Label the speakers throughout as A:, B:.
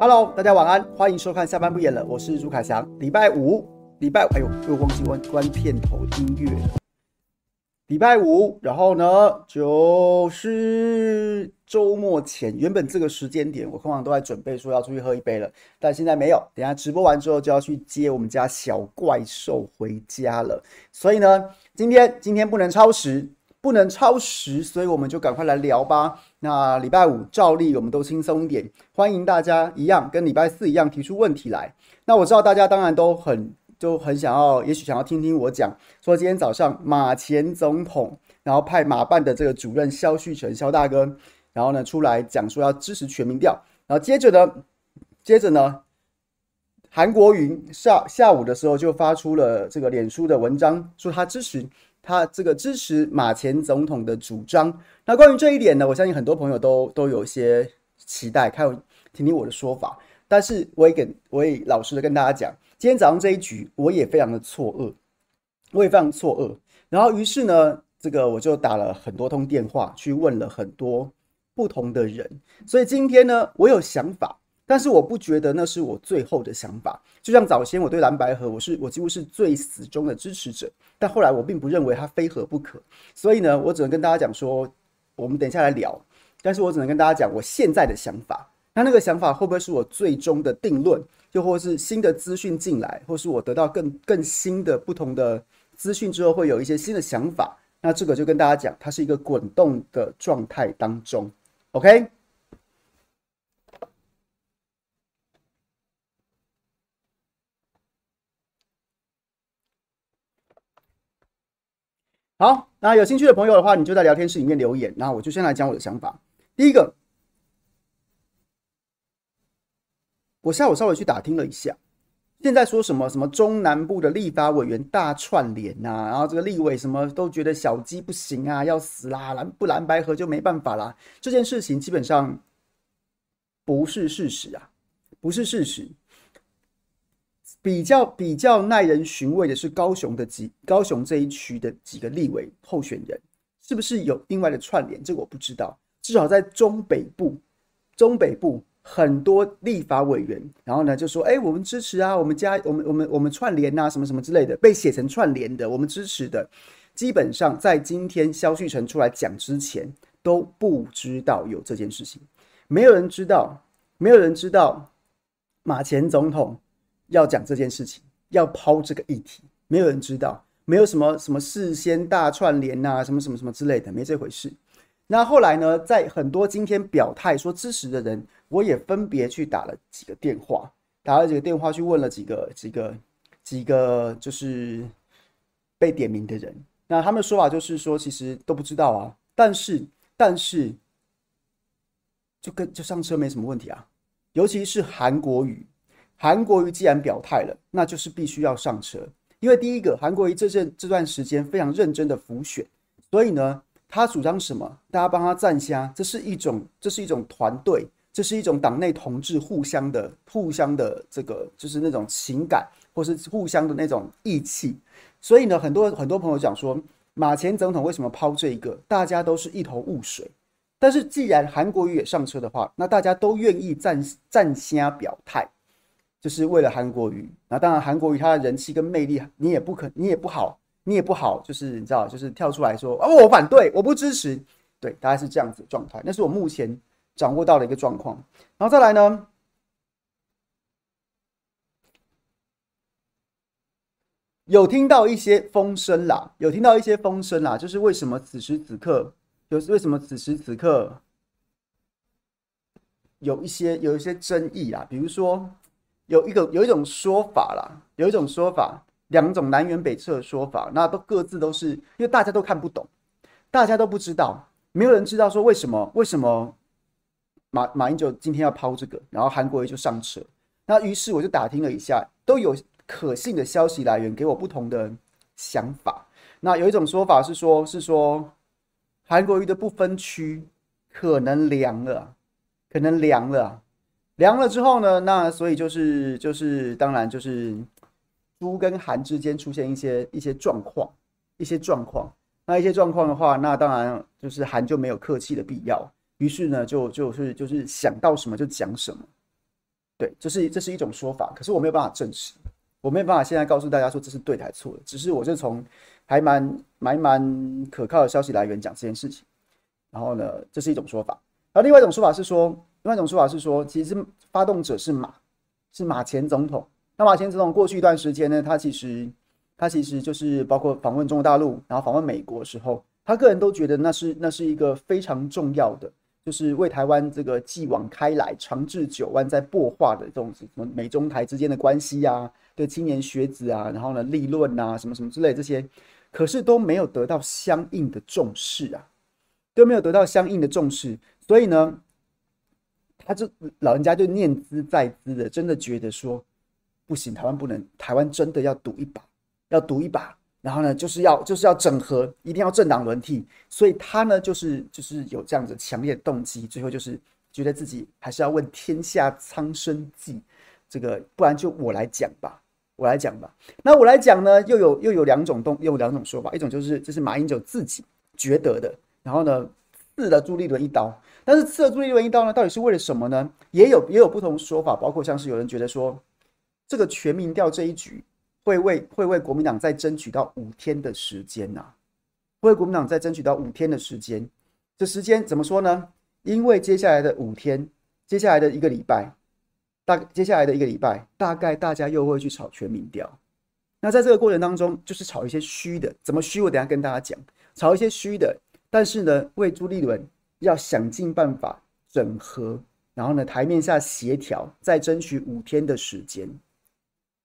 A: Hello，大家晚安，欢迎收看下班不演了，我是朱凯翔。礼拜五，礼拜五，哎呦，又忘记关关片头音乐了。礼拜五，然后呢，就是周末前，原本这个时间点，我通常都在准备说要出去喝一杯了，但现在没有。等下直播完之后就要去接我们家小怪兽回家了，所以呢，今天今天不能超时。不能超时，所以我们就赶快来聊吧。那礼拜五照例我们都轻松一点，欢迎大家一样跟礼拜四一样提出问题来。那我知道大家当然都很就很想要，也许想要听听我讲说今天早上马前总统，然后派马办的这个主任肖旭成肖大哥，然后呢出来讲说要支持全民调，然后接着呢，接着呢，韩国瑜下下午的时候就发出了这个脸书的文章，说他支持。他这个支持马前总统的主张，那关于这一点呢，我相信很多朋友都都有些期待，看听听我的说法。但是我也跟我也老实的跟大家讲，今天早上这一局我也非常的错愕，我也非常错愕。然后于是呢，这个我就打了很多通电话去问了很多不同的人，所以今天呢，我有想法。但是我不觉得那是我最后的想法，就像早先我对蓝白合，我是我几乎是最死忠的支持者，但后来我并不认为它非合不可，所以呢，我只能跟大家讲说，我们等一下来聊，但是我只能跟大家讲我现在的想法，那那个想法会不会是我最终的定论，又或是新的资讯进来，或是我得到更更新的不同的资讯之后会有一些新的想法，那这个就跟大家讲，它是一个滚动的状态当中，OK。好，那有兴趣的朋友的话，你就在聊天室里面留言。那我就先来讲我的想法。第一个，我下午稍微去打听了一下，现在说什么什么中南部的立法委员大串联呐，然后这个立委什么都觉得小鸡不行啊，要死啦，蓝不蓝白合就没办法啦。这件事情基本上不是事实啊，不是事实。比较比较耐人寻味的是高雄的几高雄这一区的几个立委候选人，是不是有另外的串联？这个我不知道。至少在中北部，中北部很多立法委员，然后呢就说：“哎，我们支持啊，我们家我们我们我们串联啊，什么什么之类的，被写成串联的，我们支持的。”基本上在今天萧旭成出来讲之前，都不知道有这件事情，没有人知道，没有人知道马前总统。要讲这件事情，要抛这个议题，没有人知道。没有什么什么事先大串联呐，什么什么什么之类的，没这回事。那后来呢，在很多今天表态说支持的人，我也分别去打了几个电话，打了几个电话去问了几个几个几个就是被点名的人。那他们的说法就是说，其实都不知道啊，但是但是就跟就上车没什么问题啊，尤其是韩国语，韩国瑜既然表态了，那就是必须要上车，因为第一个，韩国瑜这阵这段时间非常认真的浮选，所以呢，他主张什么，大家帮他站下，这是一种这是一种团队，这是一种党内同志互相的互相的这个就是那种情感，或是互相的那种义气。所以呢，很多很多朋友讲说，马前总统为什么抛这一个？大家都是一头雾水。但是既然韩国瑜也上车的话，那大家都愿意站站下表态，就是为了韩国瑜。那当然，韩国瑜他的人气跟魅力，你也不可，你也不好，你也不好，就是你知道，就是跳出来说啊，我反对，我不支持。对，大概是这样子的状态。那是我目前掌握到的一个状况。然后再来呢？有听到一些风声啦，有听到一些风声啦，就是为什么此时此刻有为什么此时此刻有一些有一些争议啦？比如说有一个有一种说法啦，有一种说法，两种南辕北辙的说法，那都各自都是因为大家都看不懂，大家都不知道，没有人知道说为什么为什么马马英九今天要抛这个，然后韩国瑜就上车，那于是我就打听了一下，都有。可信的消息来源给我不同的想法。那有一种说法是说，是说韩国瑜的不分区可能凉了，可能凉了，凉了之后呢，那所以就是就是当然就是朱跟韩之间出现一些一些状况，一些状况。那一些状况的话，那当然就是韩就没有客气的必要。于是呢，就就是就是想到什么就讲什么。对，这是这是一种说法，可是我没有办法证实。我没有办法现在告诉大家说这是对的还是错的，只是我就从还蛮蛮蛮可靠的消息来源讲这件事情。然后呢，这是一种说法。然后另外一种说法是说，另外一种说法是说，其实发动者是马，是马前总统。那马前总统过去一段时间呢，他其实他其实就是包括访问中国大陆，然后访问美国的时候，他个人都觉得那是那是一个非常重要的。就是为台湾这个继往开来、长治久安、在擘画的这种什么美中台之间的关系啊，对青年学子啊，然后呢立论啊，什么什么之类这些，可是都没有得到相应的重视啊，都没有得到相应的重视，所以呢，他就老人家就念兹在兹的，真的觉得说不行，台湾不能，台湾真的要赌一把，要赌一把。然后呢，就是要就是要整合，一定要政党轮替，所以他呢，就是就是有这样子强烈的动机，最后就是觉得自己还是要问天下苍生计，这个不然就我来讲吧，我来讲吧。那我来讲呢，又有又有两种动，又有两种说法，一种就是这是马英九自己觉得的，然后呢刺了朱立伦一刀，但是刺了朱立伦一刀呢，到底是为了什么呢？也有也有不同说法，包括像是有人觉得说，这个全民调这一局。会为会为国民党再争取到五天的时间呐、为国民党再争取到五天的时间。这时间怎么说呢？因为接下来的五天，接下来的一个礼拜，大接下来的一个礼拜，大概大家又会去炒全民调。那在这个过程当中，就是炒一些虚的，怎么虚？我等下跟大家讲，炒一些虚的。但是呢，为朱立伦要想尽办法整合，然后呢，台面下协调，再争取五天的时间。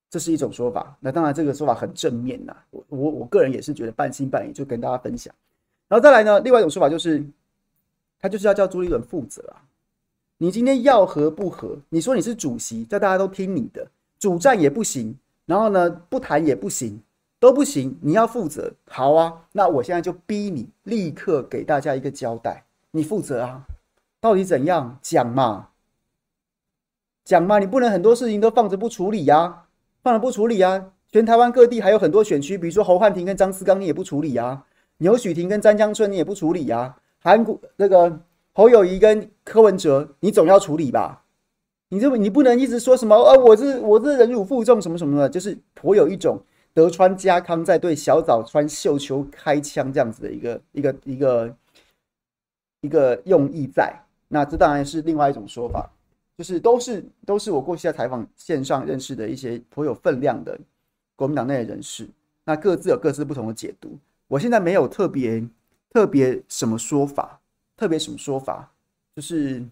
A: 这是一种说法，那当然这个说法很正面呐，我我我个人也是觉得半信半疑，就跟大家分享。然后再来呢，另外一种说法就是，他就是要叫朱立伦负责啊。你今天要和不和，你说你是主席，叫大家都听你的，主战也不行，然后呢不谈也不行，都不行，你要负责。好啊，那我现在就逼你立刻给大家一个交代，你负责啊，到底怎样讲嘛？讲嘛，你不能很多事情都放着不处理呀。放着不处理啊！全台湾各地还有很多选区，比如说侯汉廷跟张思刚，你也不处理啊；牛煦庭跟詹江春，你也不处理啊；韩国那个侯友谊跟柯文哲，你总要处理吧？你这你不能一直说什么啊？我是我是忍辱负重什么什么的，就是颇有一种德川家康在对小早川秀秋开枪这样子的一个一个一个一个用意在。那这当然是另外一种说法。就是都是都是我过去在采访线上认识的一些颇有分量的国民党内的人士，那各自有各自不同的解读。我现在没有特别特别什么说法，特别什么说法，就是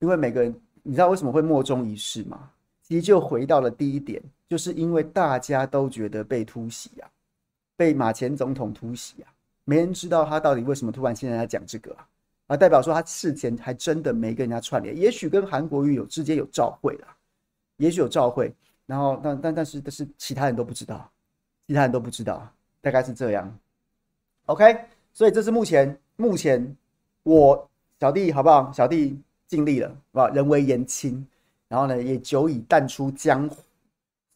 A: 因为每个人，你知道为什么会莫衷一是吗？其实就回到了第一点，就是因为大家都觉得被突袭啊，被马前总统突袭啊，没人知道他到底为什么突然现在在讲这个啊，啊，代表说他事前还真的没跟人家串联，也许跟韩国瑜有之间有照会啦，也许有照会，然后但但但是但是其他人都不知道，其他人都不知道，大概是这样。OK，所以这是目前目前我小弟好不好？小弟尽力了，好不好？人微言轻。然后呢，也久已淡出江湖，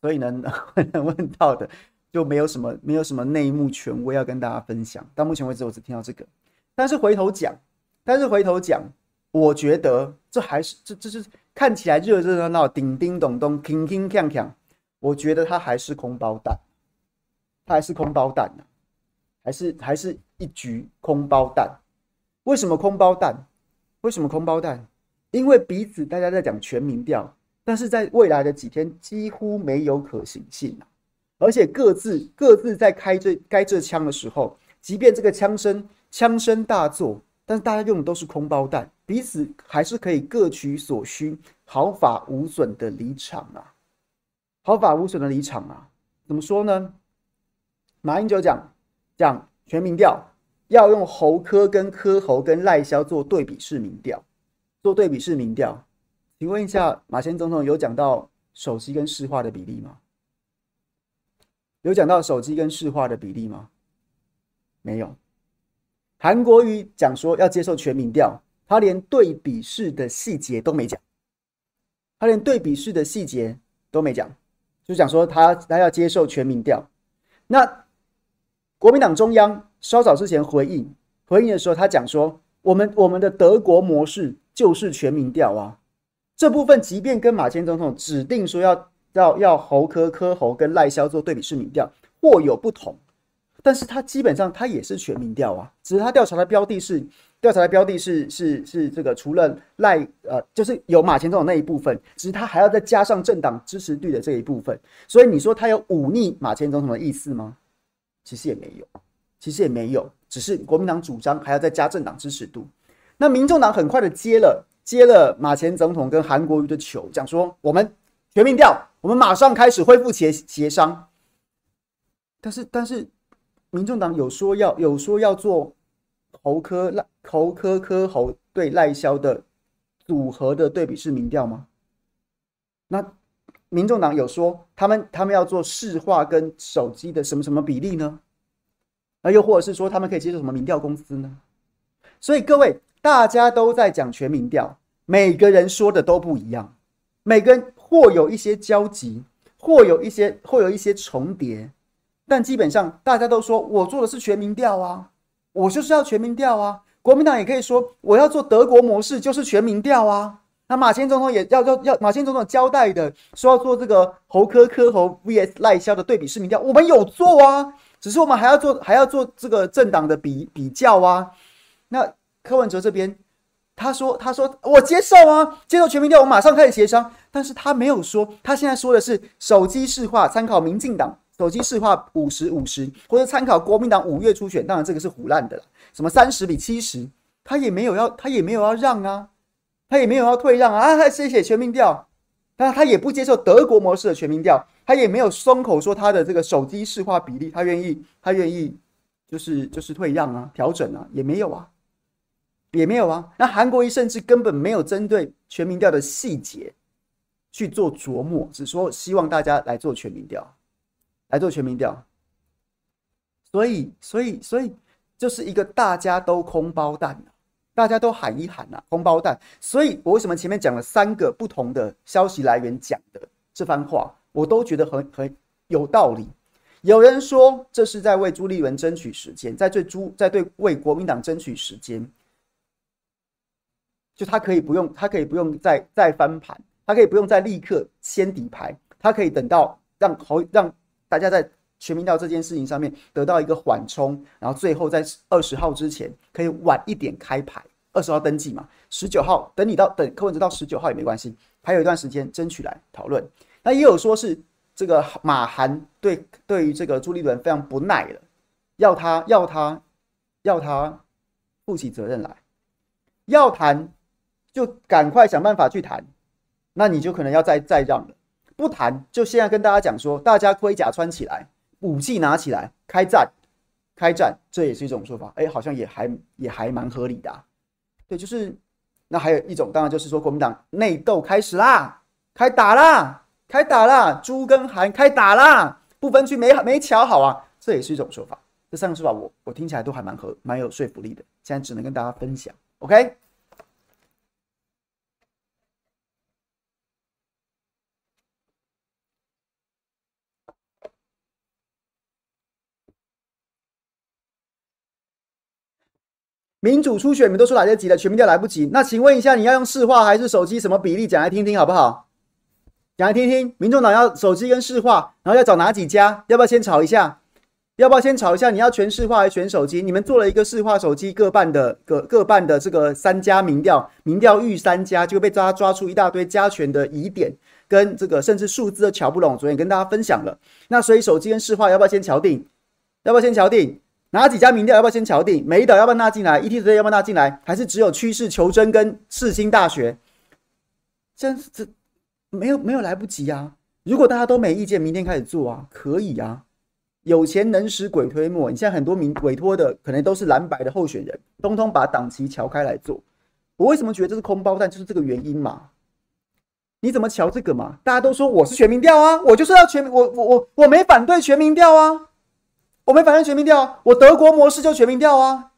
A: 所以呢，问 问到的就没有什么，没有什么内幕权威要跟大家分享。到目前为止，我只听到这个。但是回头讲，但是回头讲，我觉得这还是这这是看起来热热闹闹、叮叮咚咚、铿铿锵锵，我觉得它还是空包弹，它还是空包弹呢，还是还是一局空包弹。为什么空包弹？为什么空包弹？因为彼此大家在讲全民调，但是在未来的几天几乎没有可行性啊！而且各自各自在开这开这枪的时候，即便这个枪声枪声大作，但是大家用的都是空包弹，彼此还是可以各取所需，毫发无损的离场啊！毫发无损的离场啊！怎么说呢？马英九讲讲全民调，要用侯科跟柯侯跟赖萧做对比式民调。做对比式民调，请问一下，马前总统有讲到手机跟市话的比例吗？有讲到手机跟市话的比例吗？没有。韩国瑜讲说要接受全民调，他连对比式的细节都没讲，他连对比式的细节都没讲，就讲说他他要接受全民调。那国民党中央稍早之前回应回应的时候，他讲说我们我们的德国模式。就是全民调啊，这部分即便跟马前总统指定说要要要侯科科侯跟赖萧做对比式民调或有不同，但是他基本上他也是全民调啊，只是他调查的标的是调查的标的是是是这个除了赖呃就是有马前总统那一部分，只是他还要再加上政党支持率的这一部分，所以你说他有忤逆马前总统的意思吗？其实也没有，其实也没有，只是国民党主张还要再加政党支持度。那民众党很快的接了接了马前总统跟韩国瑜的球，讲说我们全民调，我们马上开始恢复协协商。但是但是，民众党有说要有说要做侯科赖侯柯柯侯对赖萧的组合的对比式民调吗？那民众党有说他们他们要做市话跟手机的什么什么比例呢？那又或者是说他们可以接受什么民调公司呢？所以各位。大家都在讲全民调，每个人说的都不一样，每个人或有一些交集，或有一些或有一些重叠，但基本上大家都说我做的是全民调啊，我就是要全民调啊。国民党也可以说我要做德国模式，就是全民调啊。那马前总统也要要要马前总统交代的说要做这个侯科科侯 VS 赖萧的对比式民调，我们有做啊，只是我们还要做还要做这个政党的比比较啊，那。柯文哲这边，他说：“他说我接受啊，接受全民调，我马上开始协商。但是他没有说，他现在说的是手机市话，参考民进党手机市话五十五十，或者参考国民党五月初选。当然这个是胡烂的了，什么三十比七十，他也没有要，他也没有要让啊，他也没有要退让啊。啊，他写写全民调，但他也不接受德国模式的全民调，他也没有松口说他的这个手机市话比例，他愿意，他愿意，就是就是退让啊，调整啊，也没有啊。”也没有啊，那韩国瑜甚至根本没有针对全民调的细节去做琢磨，只说希望大家来做全民调，来做全民调。所以，所以，所以就是一个大家都空包弹，大家都喊一喊呐，空包弹。所以我为什么前面讲了三个不同的消息来源讲的这番话，我都觉得很很有道理。有人说这是在为朱立伦争取时间，在对朱在对为国民党争取时间。就他可以不用，他可以不用再再翻盘，他可以不用再立刻先底牌，他可以等到让好让大家在全民调这件事情上面得到一个缓冲，然后最后在二十号之前可以晚一点开牌，二十号登记嘛，十九号等你到等柯文哲到十九号也没关系，还有一段时间争取来讨论。那也有说是这个马韩对对于这个朱立伦非常不耐了，要他要他要他负起责任来，要谈就赶快想办法去谈，那你就可能要再再让了，不谈就现在跟大家讲说，大家盔甲穿起来，武器拿起来，开战，开战，这也是一种说法，哎，好像也还也还蛮合理的，对，就是那还有一种，当然就是说国民党内斗开始啦，开打啦。开打啦，朱跟韩开打啦，不分区没没瞧好啊，这也是一种说法。这三个说法我我听起来都还蛮合蛮有说服力的，现在只能跟大家分享。OK，民主初选，你们都说来得及了，全民调来不及。那请问一下，你要用市话还是手机？什么比例？讲来听听好不好？讲来听听，民众党要手机跟市话，然后要找哪几家？要不要先吵一下？要不要先吵一下？你要全市话还是全手机？你们做了一个市话手机各半的各各半的这个三家民调，民调遇三家就被抓抓出一大堆加权的疑点，跟这个甚至数字都瞧不拢。昨天跟大家分享了，那所以手机跟市话要不要先敲定？要不要先敲定？哪几家民调要不要先敲定？美岛要不要纳进来？ETtoday 要不要纳进来？还是只有趋势求真跟世新大学？真是这。没有没有来不及啊！如果大家都没意见，明天开始做啊，可以啊。有钱能使鬼推磨，你现在很多民委托的可能都是蓝白的候选人，通通把党旗乔开来做。我为什么觉得这是空包弹？就是这个原因嘛。你怎么乔这个嘛？大家都说我是全民调啊，我就是要全民，我我我我没反对全民调啊，我没反对全民调，我德国模式就全民调啊，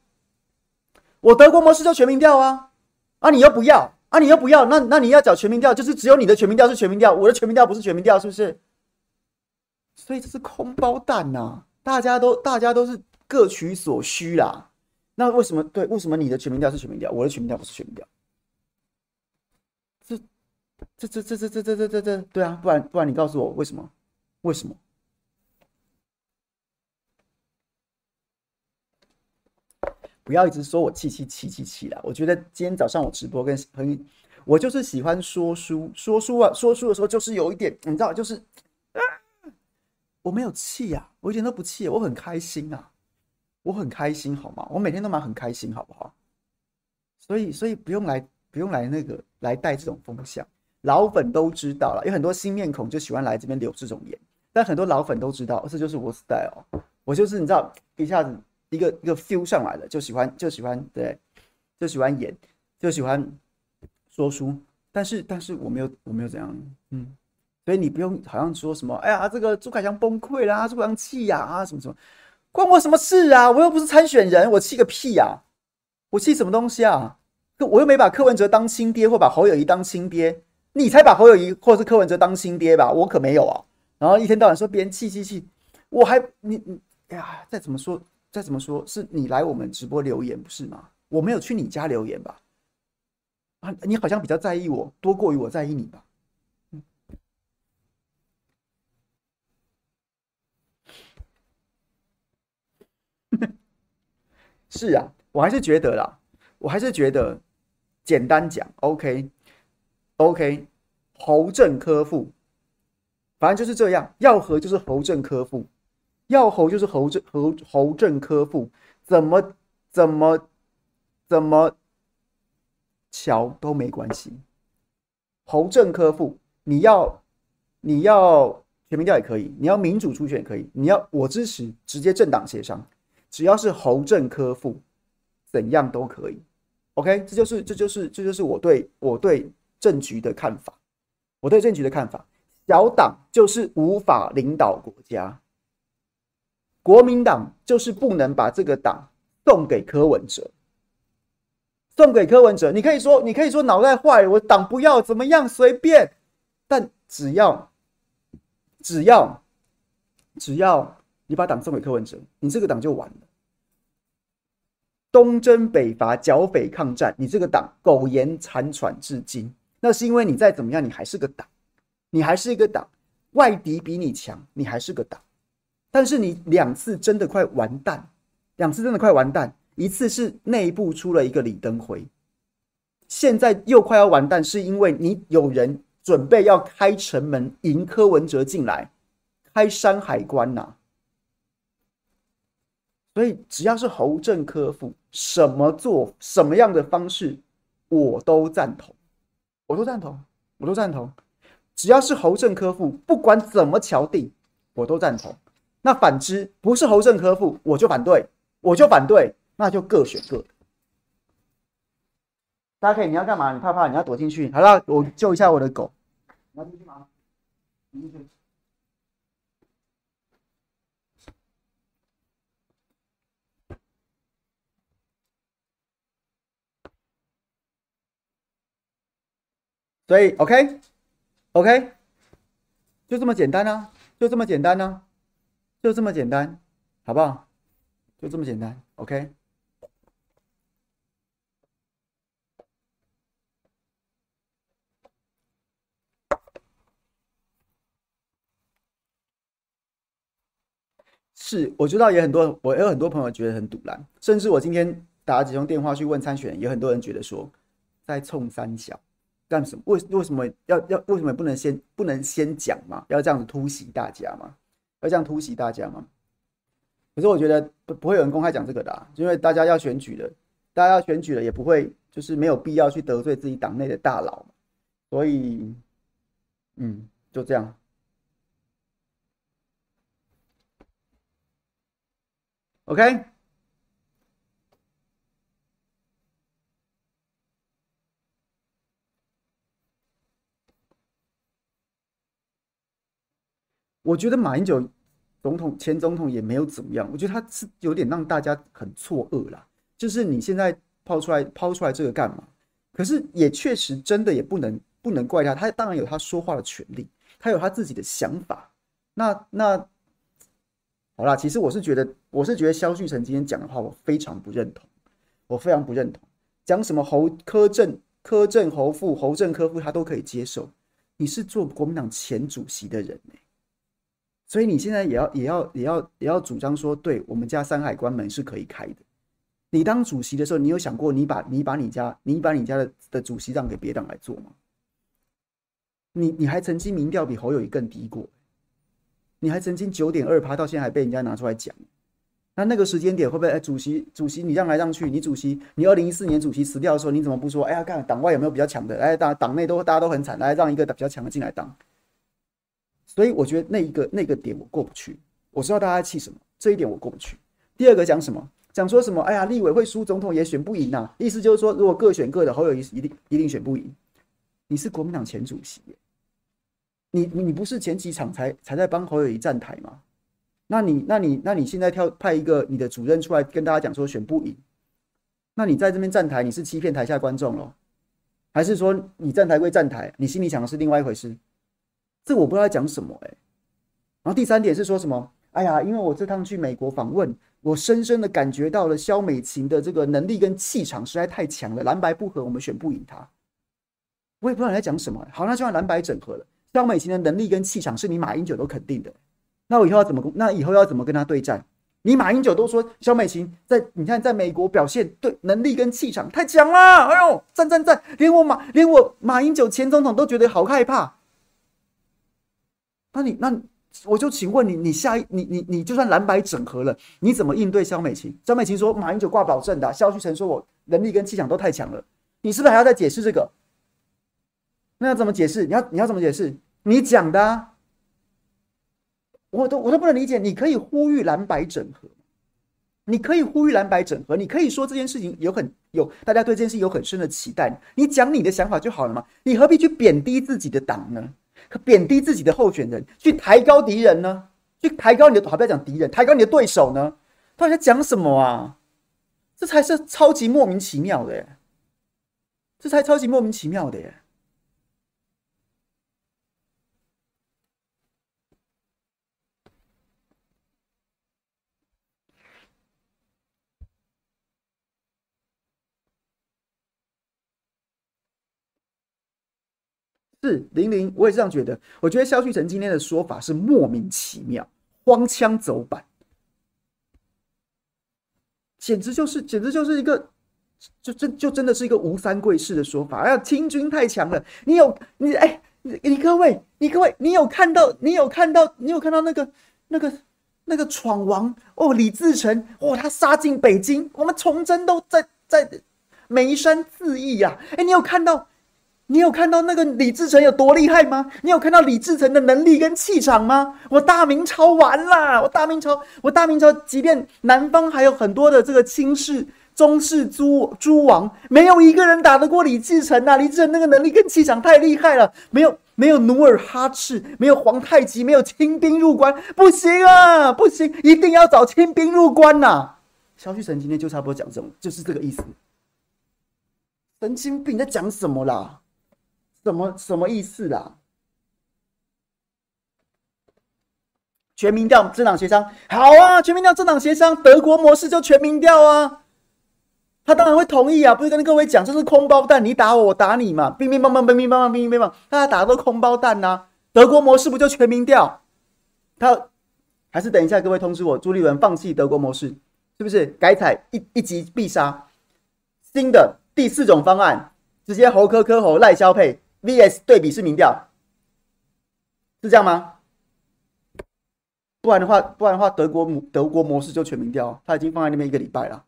A: 我德国模式就全民调啊，啊你又不要。啊！你又不要，那那你要找全民调，就是只有你的全民调是全民调，我的全民调不是全民调，是不是？所以这是空包弹呐、大家都大家都是各取所需啦。那为什么对？为什么你的全民调是全民调，我的全民调不是全民调？这这这这这这这这这这对啊！不然不然你告诉我为什么？为什么？不要一直说我气气气气气啦！我觉得今天早上我直播跟朋友，我就是喜欢说书，说书啊，说书的时候就是有一点，你知道，就是啊，我没有气呀，我一点都不气，我很开心啊，我很开心，好吗？我每天都蛮很开心，好不好？所以，所以不用来，不用来那个来带这种风向，老粉都知道了，有很多新面孔就喜欢来这边留这种言，但很多老粉都知道，这就是我 style，我就是你知道，一下子。一个一个 feel 上来了，就喜欢就喜欢对，就喜欢演，就喜欢说书。但是但是我没有我没有怎样，嗯，所以你不用好像说什么，哎呀，这个朱凯翔崩溃啦，朱凯翔气呀啊，什么什么，关我什么事啊？我又不是参选人，我气个屁呀，啊！我气什么东西啊？我又没把柯文哲当亲爹，或把侯友宜当亲爹，你才把侯友宜或者是柯文哲当亲爹吧？我可没有啊！然后一天到晚说别人气气气，我还你你哎呀，再怎么说。再怎么说，是你来我们直播留言不是吗？我没有去你家留言吧？啊，你好像比较在意我，多过于我在意你吧？嗯，是啊，我还是觉得啦，我还是觉得，简单讲，OK，OK，侯正科副，反正就是这样，要和就是侯正科副。要侯就是侯正侯侯正科副，怎么怎么怎么瞧都没关系。侯正科副，你要你要全民调也可以，你要民主初选也可以，你要我支持直接政党协商，只要是侯正科副，怎样都可以。OK，这就是这就是这就是我对我对政局的看法，我对政局的看法，小党就是无法领导国家。国民党就是不能把这个党送给柯文哲，送给柯文哲。你可以说，你可以说脑袋坏了，我党不要怎么样，随便。但只要，只要，只要你把党送给柯文哲，你这个党就完了。东征北伐，剿匪抗战，你这个党苟延残喘至今，那是因为你再怎么样，你还是个党，你还是一个党，外敌比你强，你还是个党。但是你两次真的快完蛋，两次真的快完蛋。一次是内部出了一个李登辉，现在又快要完蛋，是因为你有人准备要开城门迎柯文哲进来，开山海关呐、啊。所以只要是侯正科副，什么做什么样的方式，我都赞同，我都赞同，我都赞同。只要是侯正科副，不管怎么敲定，我都赞同。那反之，不是侯正科副，我就反对，我就反对，那就各选各的。大家可以，你要干嘛？你怕怕？你要躲进去？好了，我救一下我的狗。你要进去吗？所以，OK，OK，、就这么简单啊，就这么简单啊，就这么简单，好不好？就这么简单，OK。是，我知道也很多，我有很多朋友觉得很堵烂，甚至我今天打了几通电话去问参选人，也很多人觉得说，在冲三小。干什么？为为什么要要为什么不能先不能先讲嘛？要这样子突袭大家嘛？要这样突袭大家吗？可是我觉得不不会有人公开讲这个的啊，因为大家要选举了，大家要选举了也不会就是没有必要去得罪自己党内的大佬，所以嗯，就这样。OK。我觉得马英九总统前总统也没有怎么样，我觉得他是有点让大家很错愕啦。就是你现在抛出来抛出来这个干嘛？可是也确实真的也不能不能怪他，他当然有他说话的权利，他有他自己的想法。那那好啦，其实我是觉得我是觉得萧旭成今天讲的话我非常不认同，我非常不认同。讲什么侯柯正柯正侯副侯正科副他都可以接受，你是做国民党前主席的人欸。所以你现在也要也要也要也要主张说，对我们家山海关门是可以开的。你当主席的时候，你有想过你把你把你家你把你家的的主席让给别党来做吗？你你还曾经民调比侯友谊更低过，你还曾经九点二趴，到现在还被人家拿出来讲。那那个时间点会不会？哎，主席主席你让来让去，你主席你二零一四年主席辞掉的时候，你怎么不说？哎呀，看党外有没有比较强的？哎，党党内都大家都很惨，来让一个比较强的进来当。所以我觉得那一个那个点我过不去，我知道大家气什么，这一点我过不去。第二个讲什么？讲说什么？哎呀，立委会输，总统也选不赢呐、啊。意思就是说，如果各选各的，侯友宜一定一定选不赢。你是国民党前主席，你你不是前几场才才在帮侯友宜站台吗？那你那你那你现在挑派一个你的主任出来跟大家讲说选不赢，那你在这边站台，你是欺骗台下观众喽？还是说你站台归站台，你心里想的是另外一回事？这我不知道在讲什么哎、然后第三点是说什么？哎呀，因为我这趟去美国访问，我深深的感觉到了肖美琴的这个能力跟气场实在太强了，蓝白不合，我们选不赢她。我也不知道你在讲什么、好，那就让蓝白整合了。肖美琴的能力跟气场是你马英九都肯定的，那我以后要怎么？那以后要怎么跟他对战？你马英九都说肖美琴在你看在美国表现对能力跟气场太强了，哎呦，赞赞赞！连我马连我马英九前总统都觉得好害怕。那你那我就请问你，你下一你你你就算蓝白整合了，你怎么应对肖美琴？肖美琴说马英九挂保证的，萧旭岑说我能力跟气场都太强了，你是不是还要再解释这个？那要怎么解释？你要你要怎么解释？你讲的啊，我都我都不能理解。你可以呼吁蓝白整合，你可以呼吁蓝白整合，你可以说这件事情有很有大家对这件事有很深的期待，你讲你的想法就好了嘛，你何必去贬低自己的党呢？贬低自己的候选人，去抬高敌人呢？去抬高你的，好，不要讲敌人，抬高你的对手呢？到底在讲什么啊？这才是超级莫名其妙的耶！这才超级莫名其妙的耶！是零零，我也是这样觉得。我觉得萧旭岑今天的说法是莫名其妙、荒腔走板，简直就是，简直就是一个，就真就真的是一个吴三桂式的说法。哎呀，清军太强了，你有你哎，你各位，你各位，你有看到？你有看到？你有看到那个那个那个闯王哦，李自成哦，他杀进北京，我们崇祯都在在眉山自缢呀！哎，你有看到？你有看到那个李自成有多厉害吗？你有看到李自成的能力跟气场吗？我大明朝完了，我大明朝，我大明朝，即便南方还有很多的这个卿士、宗室、诸诸王，没有一个人打得过李自成啊！李自成那个能力跟气场太厉害了，没有没有努尔哈赤，没有皇太极，没有清兵入关，不行啊，不行，一定要找清兵入关呐、啊！萧旭晨今天就差不多讲这种，就是这个意思。神经病，在讲什么啦？什么什么意思啦？全民调政党协商，好啊！全民调政党协商，德国模式就全民调啊！他当然会同意啊！不是跟各位讲，这是空包弹，你打我，我打你嘛！乒乒乓乓，乒乒乓乓，乒乒乓乓，大家打的都空包弹呐、德国模式不就全民调？他还是等一下，各位通知我，朱立伦放弃德国模式，是不是改采一一击必杀？新的第四种方案，直接侯科科侯赖萧配。VS 对比是民调是这样吗？不然的话，不然的话，德国模德国模式就全民调，他已经放在那边一个礼拜了，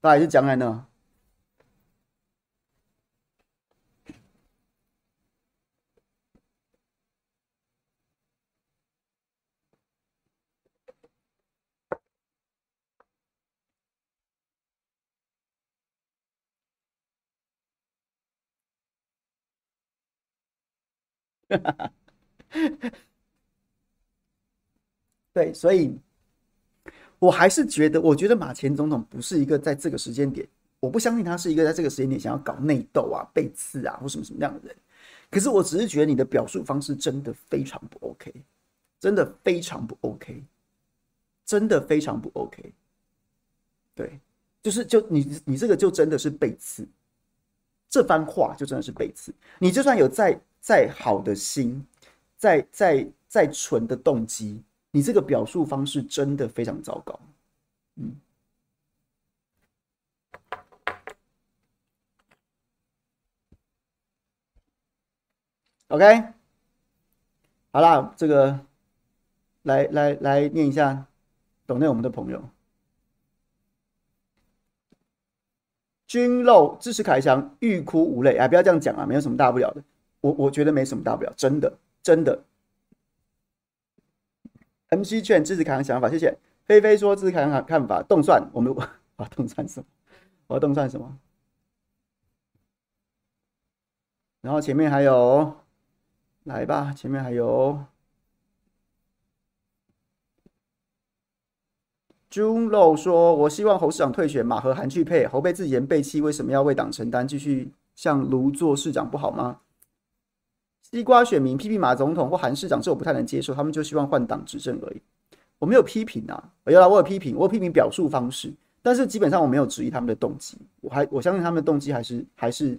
A: 他还是讲在那。对，所以我还是觉得，我觉得马前总统不是一个在这个时间点，我不相信他是一个在这个时间点想要搞内斗啊、背刺啊或什么什么样的人。可是我只是觉得你的表述方式真的非常不 OK，真的非常不 OK，真的非常不 OK。对，就是就你你这个就真的是背刺，这番话就真的是背刺。你就算有在。再好的心，再再再纯的动机，你这个表述方式真的非常糟糕。嗯，OK，好啦，这个来来来念一下，懂内我们的朋友，军肉支持凯翔，欲哭无泪，哎，不要这样讲啊，没有什么大不了的。我我觉得没什么大不了，真的真的。MC 券支持凯恩想法，谢谢。菲菲说支持凯翔看法，动算我们 啊动算什么？我要动算什么？然后前面还有，来吧，前面还有。June Low 说：“我希望侯市长退选，马和韩去配。侯被自己人背弃，为什么要为党承担？继续向卢做市长不好吗？”西瓜选民批评马总统或韩市长，这我不太能接受。他们就希望换党执政而已。我没有批评啊，我有啦，我有批评，我有批评表述方式，但是基本上我没有质疑他们的动机。我还我相信他们的动机还是还是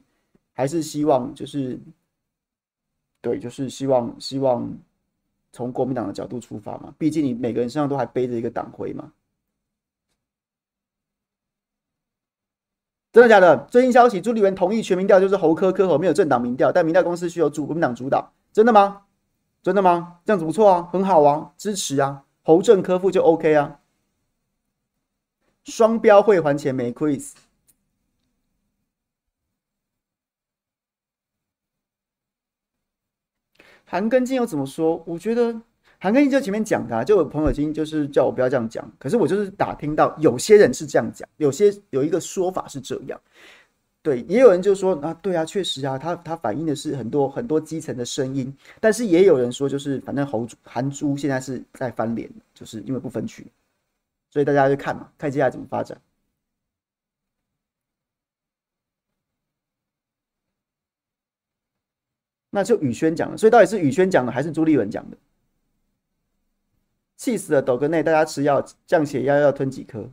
A: 还是希望就是对，就是希望希望从国民党的角度出发嘛。毕竟你每个人身上都还背着一个党徽嘛。真的假的？最新消息，朱立伦同意全民调，就是侯科科侯没有政党民调，但民调公司需由主国民党主导。真的吗？真的吗？这样子不错啊，很好啊，支持啊，侯正科副就 OK 啊。双标会还钱没 quiz。韩庚金又怎么说？我觉得。韩根义就前面讲的、啊，就有朋友已经就是叫我不要这样讲，可是我就是打听到有些人是这样讲，有些有一个说法是这样，对，也有人就说啊，对啊，确实啊，他他反映的是很多很多基层的声音，但是也有人说就是反正侯韩朱现在是在翻脸，就是因为不分区，所以大家就看嘛，看接下来怎么发展。那就宇轩讲的，所以到底是宇轩讲的还是朱立伦讲的？气死了！抖个内，大家吃药降血压要吞几颗？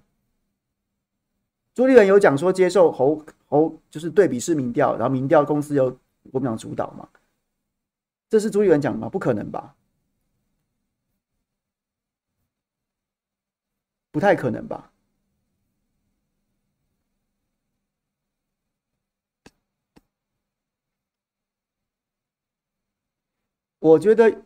A: 朱立伦有讲说接受侯侯就是对比式民调，然后民调公司由国民党主导嘛？这是朱立伦讲的吗？不可能吧？不太可能吧？我觉得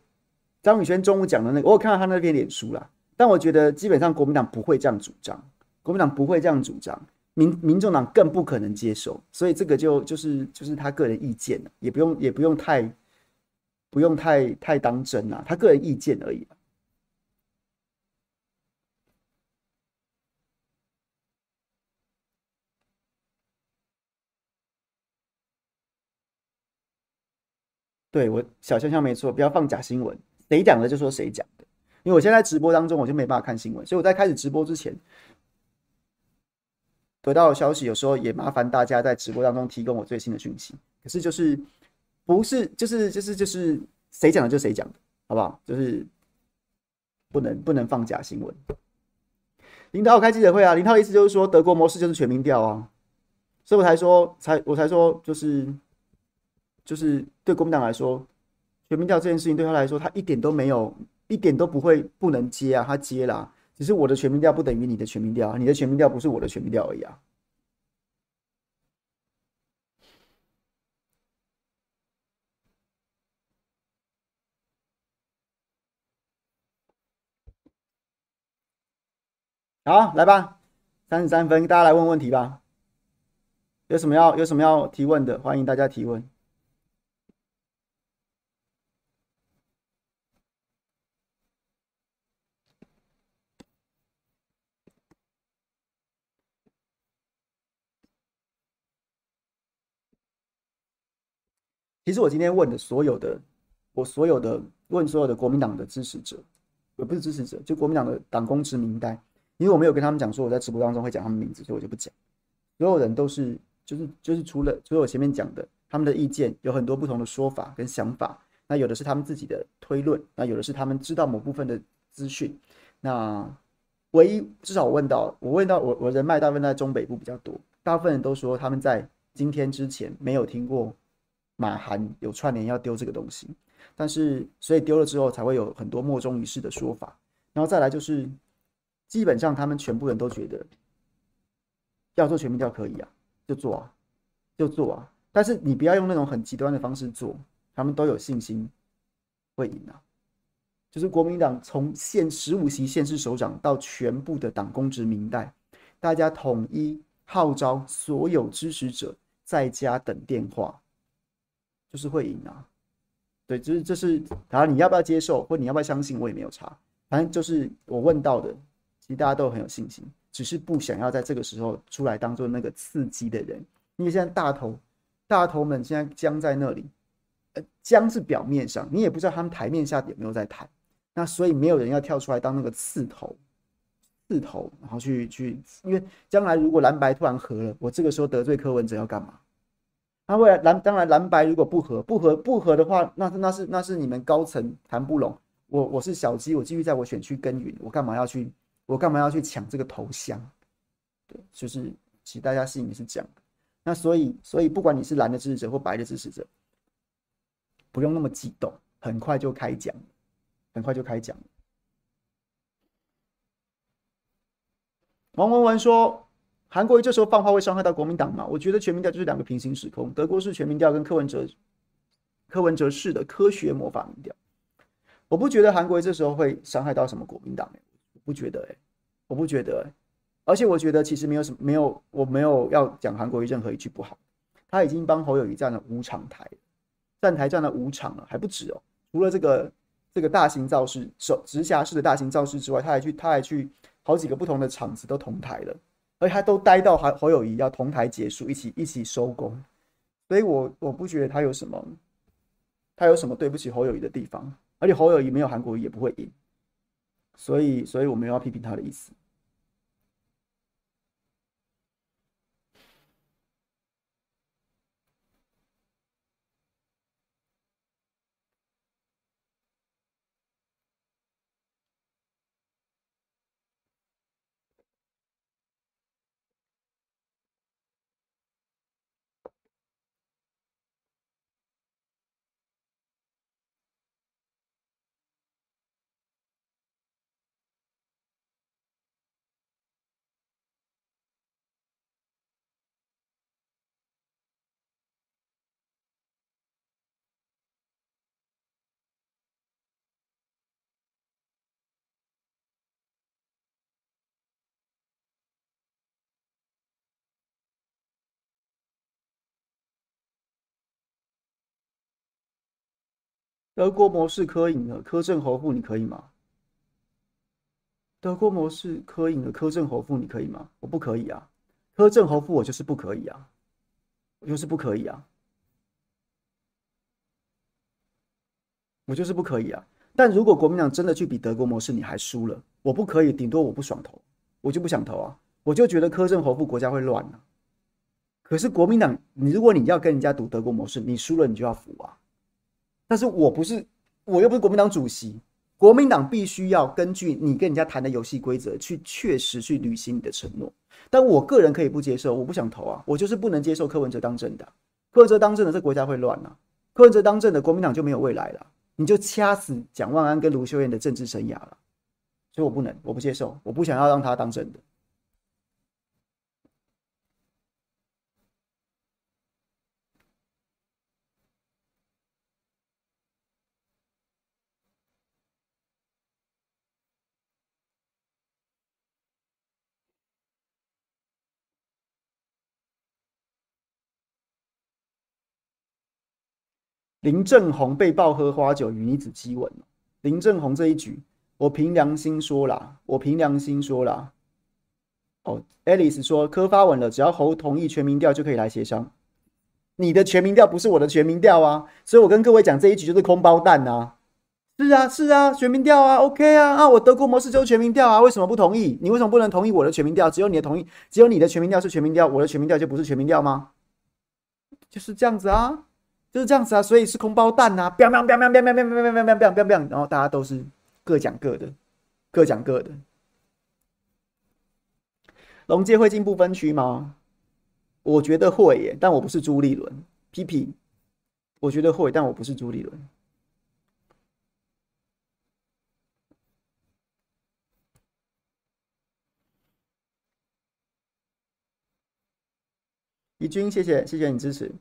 A: 张宇轩中午讲的那个，我有看到他那篇脸书啦，但我觉得基本上国民党不会这样主张，国民党不会这样主张，民民众党更不可能接受，所以这个就就是就是他个人意见，也不用也不用太不用太太当真啦，他个人意见而已。对我小香香没错，不要放假新闻，谁讲的就说谁讲的。因为我现在直播当中，我就没办法看新闻，所以我在开始直播之前得到的消息，有时候也麻烦大家在直播当中提供我最新的讯息。可是就是不是就是就是就是谁讲的就谁讲的，好不好？就是不能不能放假新闻。林涛开记者会啊，林涛的意思就是说德国模式就是全民调啊，所以我才说才我才说就是。就是对国民党来说，全民调这件事情对他来说，他一点都没有，一点都不会不能接啊，他接啦。只是我的全民调不等于你的全民调，你的全民调不是我的全民调而已啊。好，来吧，三十三分，大家来问问题吧。有什么要有什么要提问的，欢迎大家提问。其实我今天问的所有的，我所有的问所有的国民党的支持者，也不是支持者，就国民党的党公职名单，因为我没有跟他们讲说我在直播当中会讲他们名字，所以我就不讲。所有人都是就是就是除了除了我前面讲的，他们的意见有很多不同的说法跟想法，那有的是他们自己的推论，那有的是他们知道某部分的资讯。那唯一至少我问到，我问到我我人脉大部分在中北部比较多，大部分人都说他们在今天之前没有听过。马韩有串联要丢这个东西，但是所以丢了之后才会有很多莫衷一是的说法，然后再来就是基本上他们全部人都觉得要做全民调可以啊，就做啊，就做啊，但是你不要用那种很极端的方式做，他们都有信心会赢啊。就是国民党从县十五席县市首长到全部的党公职民代，大家统一号召所有支持者在家等电话。就是会赢啊，对，就是这是，然后你要不要接受，或你要不要相信，我也没有差。反正就是我问到的，其实大家都很有信心，只是不想要在这个时候出来当做那个刺激的人。因为现在大头大头们现在僵在那里，呃，僵是表面上，你也不知道他们台面下有没有在谈。那所以没有人要跳出来当那个刺头，刺头，然后去去，因为将来如果蓝白突然合了，我这个时候得罪柯文哲要干嘛？那未来蓝当然蓝白如果不合不合不合的话，那那是那是你们高层谈不拢。我我是小鸡，我继续在我选区耕耘，我干嘛要去我干嘛要去抢这个头香？对，就是其实大家心里是这样的。那所以所以不管你是蓝的支持者或白的支持者，不用那么激动，很快就开讲，很快就开讲。王文文说。韩国瑜这时候放话会伤害到国民党吗？我觉得全民调就是两个平行时空。德国式全民调跟柯文哲、柯文哲式的科学魔法民调，我不觉得韩国瑜这时候会伤害到什么国民党、我不觉得、欸、我不觉得、欸、而且我觉得其实没有什么，没有，我没有要讲韩国瑜任何一句不好。他已经帮侯友宜站了五场台，站台站了五场了，还不止哦、除了这个这个大型造势、手直辖市的大型造势之外，他还去他还去好几个不同的场子都同台了。而他都待到侯侯友谊要同台结束，一起一起收工，所以我我不觉得他有什么，他有什么对不起侯友谊的地方，而且侯友谊没有韩国瑜也不会赢，所以所以我没有要批评他的意思。德国模式科赢了，柯正侯富，你可以吗？德国模式科赢了，柯正侯富，你可以吗？我不可以啊，柯正侯富，我就是不可以啊，我就是不可以啊，我就是不可以啊。但如果国民党真的去比德国模式，你还输了，我不可以，顶多我不爽投，我就不想投啊，我就觉得柯正侯富国家会乱啊。可是国民党，你如果你要跟人家赌德国模式，你输了你就要服啊。但是我不是，我又不是国民党主席，国民党必须要根据你跟人家谈的游戏规则去确实去履行你的承诺。但我个人可以不接受，我不想投啊，我就是不能接受柯文哲当政的，柯文哲当政的这国家会乱啊，柯文哲当政的国民党就没有未来了。你就掐死蒋万安跟卢秀燕的政治生涯了，所以我不能，我不接受，我不想要让他当政的。林正宏被曝喝花酒与女子激吻，林正宏这一局，我凭良心说啦，我凭良心说啦。哦，Alice 说科发文了，只要侯同意全民调就可以来协商。你的全民调不是我的全民调啊，所以我跟各位讲这一局就是空包弹啊。是啊，是啊，全民调啊，OK 啊，啊，我德国模式就是全民调啊，为什么不同意？你为什么不能同意我的全民调？只有你的同意，只有你的全民调是全民调，我的全民调就不是全民调吗？就是这样子啊。就是这样子啊，所以是空包弹啊！biang biang biang biang biang biang biang biang biang biang biang biang，然后大家都是各讲各的，各讲各的。龙界会进不分区吗？我觉得会耶，但我不是朱立伦。屁屁，我觉得会，但我不是朱立伦。怡君，谢谢，谢谢你支持。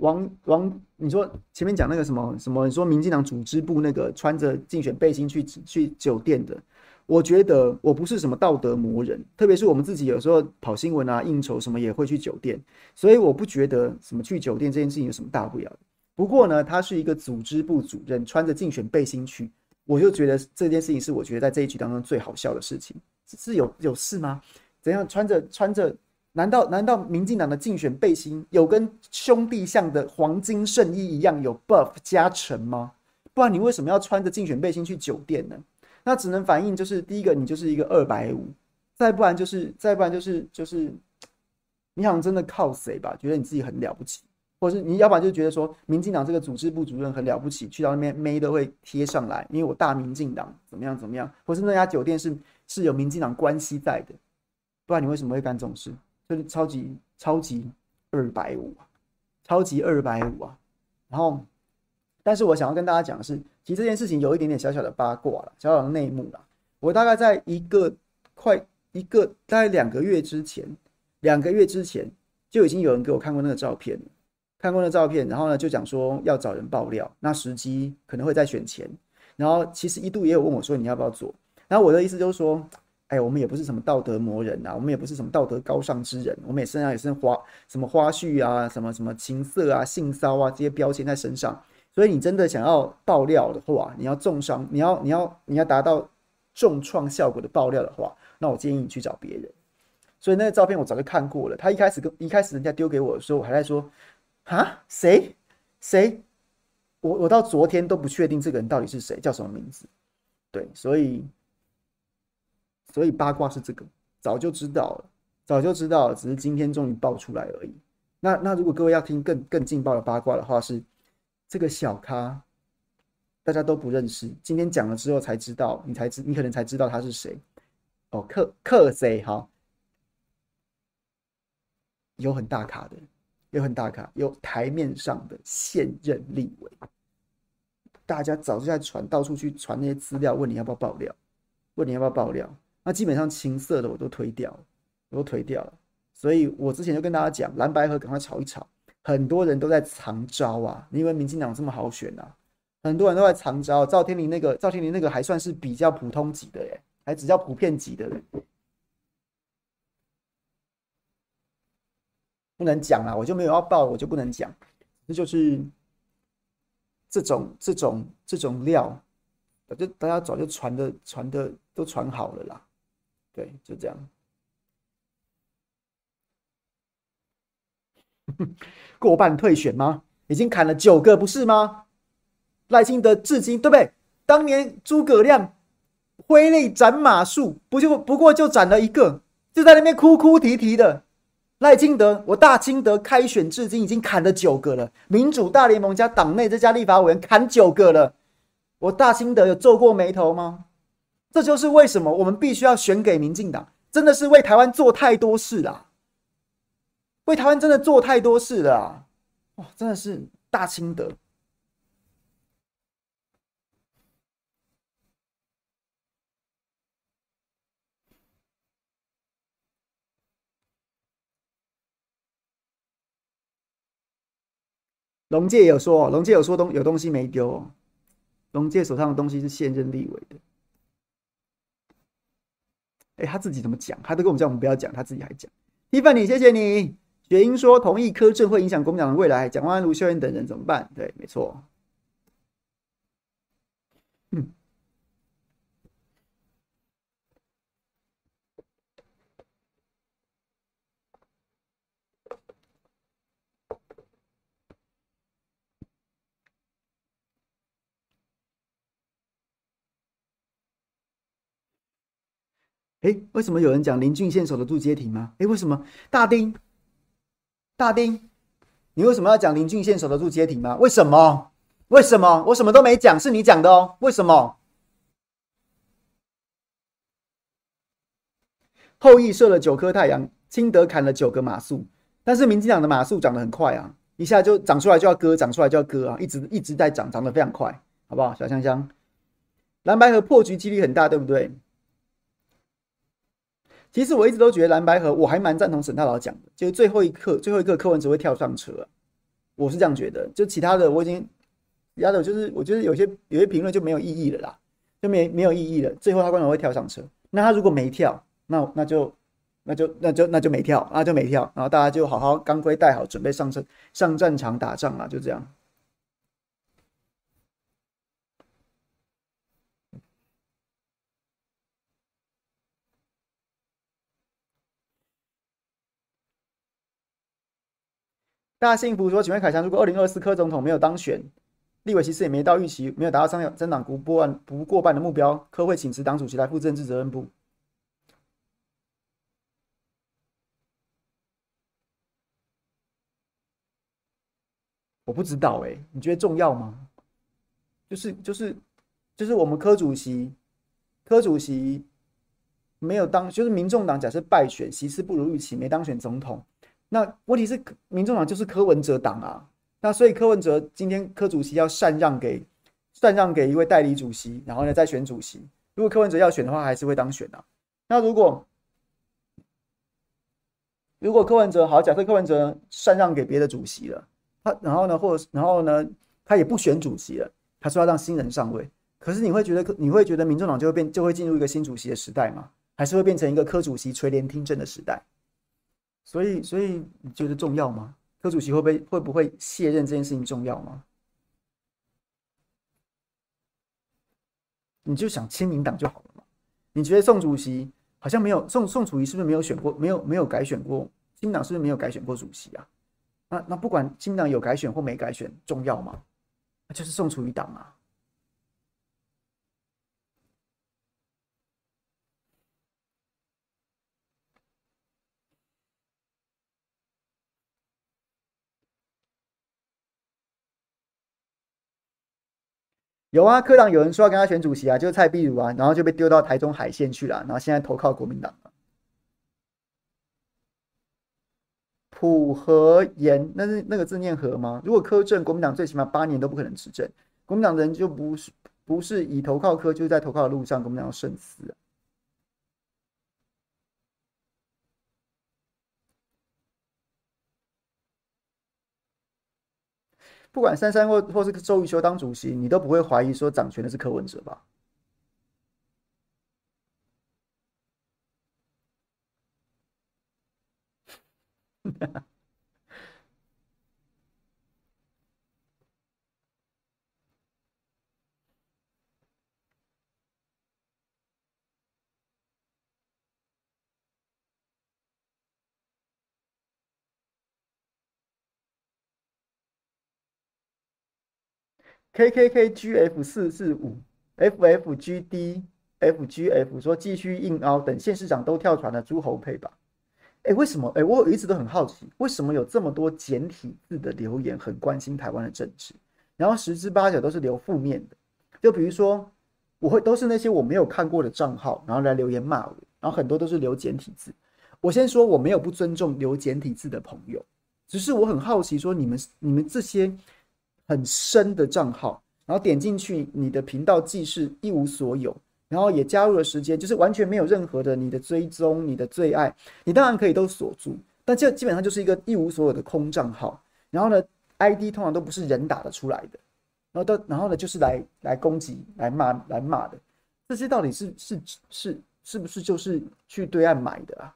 A: 王王，你说前面讲那个什么什么？你说民进党组织部那个穿着竞选背心去去酒店的，我觉得我不是什么道德魔人，特别是我们自己有时候跑新闻啊、应酬什么也会去酒店，所以我不觉得什么去酒店这件事情有什么大不了。不过呢，他是一个组织部主任，穿着竞选背心去，我就觉得这件事情是我觉得在这一局当中最好笑的事情，是有有事吗？怎样穿着穿着？难道难道民进党的竞选背心有跟兄弟像的黄金圣衣一样有 buff 加成吗？不然你为什么要穿着竞选背心去酒店呢？那只能反映就是第一个，你就是一个二百五，再不然就是再不然就是就是，你好像真的靠谁吧？觉得你自己很了不起，或是你要不然就觉得说民进党这个组织部主任很了不起，去到那边妹都会贴上来，因为我大民进党怎么样怎么样，或是那家酒店是是有民进党关系在的，不然你为什么会干这种事？就是超级超级二百五，超级二百五啊！然后，但是我想要跟大家讲的是，其实这件事情有一点点小小的八卦了，小小的内幕了。我大概在一个快一个大概两个月之前，两个月之前就已经有人给我看过那个照片，看过那照片，然后呢就讲说要找人爆料，那时机可能会在选前，然后其实一度也有问我说你要不要做，然后我的意思就是说。哎，我们也不是什么道德魔人呐，我们也不是什么道德高尚之人，我们也身上也是花什么花絮啊，什么什么情色啊、性骚啊这些标签在身上。所以你真的想要爆料的话，你要重伤，你要你要你要达到重创效果的爆料的话，那我建议你去找别人。所以那个照片我早就看过了。他一开始跟一开始人家丢给我的时候，我还在说啊，谁谁？我我到昨天都不确定这个人到底是谁，叫什么名字。对，所以。所以八卦是这个，早就知道了，早就知道了，只是今天终于爆出来而已。那那如果各位要听更更劲爆的八卦的话，是这个小咖，大家都不认识，今天讲了之后才知道，你才知，你可能才知道他是谁。哦，克克谁哈？有很大咖的，有很大咖，有台面上的现任立委，大家早就在传，到处去传那些资料，问你要不要爆料，问你要不要爆料。那基本上青色的我都推掉了，我都推掉了。所以我之前就跟大家讲，蓝白合赶快炒一炒。很多人都在藏招啊，你以为民进党这么好选啊？很多人都在藏招。赵天麟那个，赵天麟那个还算是比较普通级的耶，还只叫普遍级的人，不能讲啦，我就没有要报，我就不能讲。这就是这种这种这种料，就大家早就传的传的都传好了啦。对，就这样。过半退选吗？已经砍了九个，不是吗？赖清德至今对不对？当年诸葛亮挥泪斩马谡，不就不过就斩了一个，就在那边哭哭啼啼的。赖清德，我大清德开选至今已经砍了九个了，民主大联盟加党内这家立法委员砍九个了，我大清德有皱过眉头吗？这就是为什么我们必须要选给民进党，真的是为台湾做太多事了。为台湾真的做太多事了啊！哇，真的是大清德。龙介有说，龙介有说东有东西没丢，龙介手上的东西是现任立委的。哎，他自己怎么讲？他都跟我们讲，我们不要讲，他自己还讲。伊凡你谢谢你。雪英说同意柯震会影响国民党的未来，蒋万安、卢秀燕等人怎么办？对，没错。嗯。哎，为什么有人讲林俊宪守得住街亭吗？哎，为什么大丁？大丁，你为什么要讲林俊宪守得住街亭吗？为什么？为什么？我什么都没讲，是你讲的哦。为什么？后羿射了九颗太阳，清德砍了九个马谡，但是民进党的马谡长得很快啊，一下就长出来就要割，长出来就要割啊，一直一直在长，长得非常快，好不好？小香香，蓝白和破局几率很大，对不对？其实我一直都觉得蓝白合，我还蛮赞同沈大佬讲的，就是最后一刻，最后一刻柯文哲会跳上车，我是这样觉得。就其他的我已经，其他的就是我觉得有些有些评论就没有意义了啦，就没没有意义了。最后他可能会跳上车，那他如果没跳，那那就那就那就那就没跳，那就没跳，然后大家就好好钢盔戴好，准备上车上战场打仗啊，就这样。大幸福说：“请问凯翔，如果二零二四柯总统没有当选，立委席次也没到预期，没有达到三增党不过半不过半的目标，柯会请辞党主席来负政治责任不？我不知道哎、你觉得重要吗？就是就是就是我们柯主席，柯主席没有当，就是民众党假设败选，席次不如预期，没当选总统。”那问题是，民众党就是柯文哲党啊，那所以柯文哲今天柯主席要禅让给禅让给一位代理主席，然后呢再选主席。如果柯文哲要选的话，还是会当选的啊。那如果如果柯文哲好，假设柯文哲禅让给别的主席了，他然后呢，或者然后呢，他也不选主席了，他说要让新人上位。可是你会觉得，你会觉得民众党就会变，就会进入一个新主席的时代吗？还是会变成一个柯主席垂帘听政的时代？所以，所以你觉得重要吗？柯主席会不会会不会卸任这件事情重要吗？你就想亲民党就好了嘛。你觉得宋主席好像没有宋宋楚瑜是不是没有选过？没有没有改选过？亲民党是不是没有改选过主席啊？那那不管亲民党有改选或没改选，重要吗？那就是宋楚瑜党啊。有啊，科长有人说要跟他选主席啊，就是蔡壁如啊，然后就被丢到台中海线去了，然后现在投靠国民党了。普和言，那是那个字念和吗？如果柯政，国民党最起码八年都不可能执政，国民党人就不是不是以投靠科，就是在投靠的路上，国民党要慎思啊。不管珊珊或或是周瑜修当主席，你都不会怀疑说掌权的是柯文哲吧？？K K K G F 四四五 F F G D F G F 说继续硬凹，等县市长都跳船了，诸侯配吧。哎，为什么？哎，我一直都很好奇，为什么有这么多简体字的留言很关心台湾的政治，然后十之八九都是留负面的。就比如说，我会都是那些我没有看过的账号，然后来留言骂我，然后很多都是留简体字。我先说，我没有不尊重留简体字的朋友，只是我很好奇，说你们你们这些。很深的账号，然后点进去，你的频道既是一无所有，然后也加入了时间，就是完全没有任何的你的追踪、你的最爱，你当然可以都锁住，但这基本上就是一个一无所有的空账号。然后呢，ID 通常都不是人打得出来的，然后都然后呢就是来来攻击、来骂、来骂的，这些到底是是是是不是就是去对岸买的啊？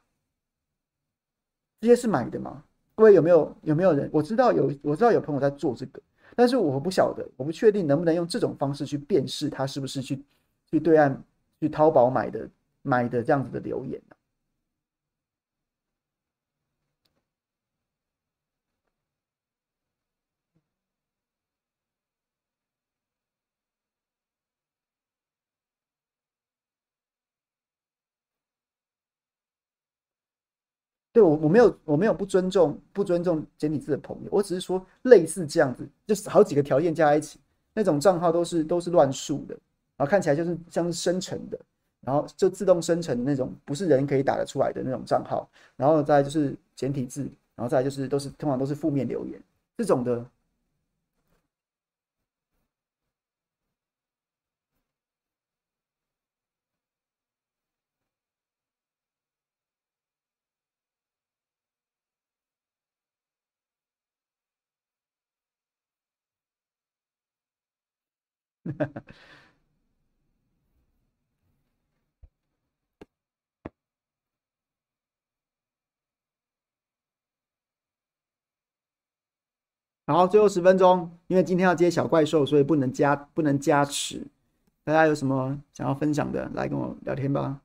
A: 这些是买的吗？各位有没有有没有人？我知道有，我知道有朋友在做这个。但是我不晓得，我不确定能不能用这种方式去辨识他是不是去去对岸去淘宝买的买的这样子的留言。对我，我没有，我没有不尊重不尊重简体字的朋友，我只是说类似这样子，就是好几个条件加在一起，那种账号都是都是乱数的，然后看起来就是像是生成的，然后就自动生成那种，不是人可以打得出来的那种账号，然后再就是简体字，然后再就是都是通常都是负面留言这种的。然后最后十分钟，因为今天要接小怪兽，所以不能加不能加持。大家有什么想要分享的，来跟我聊天吧。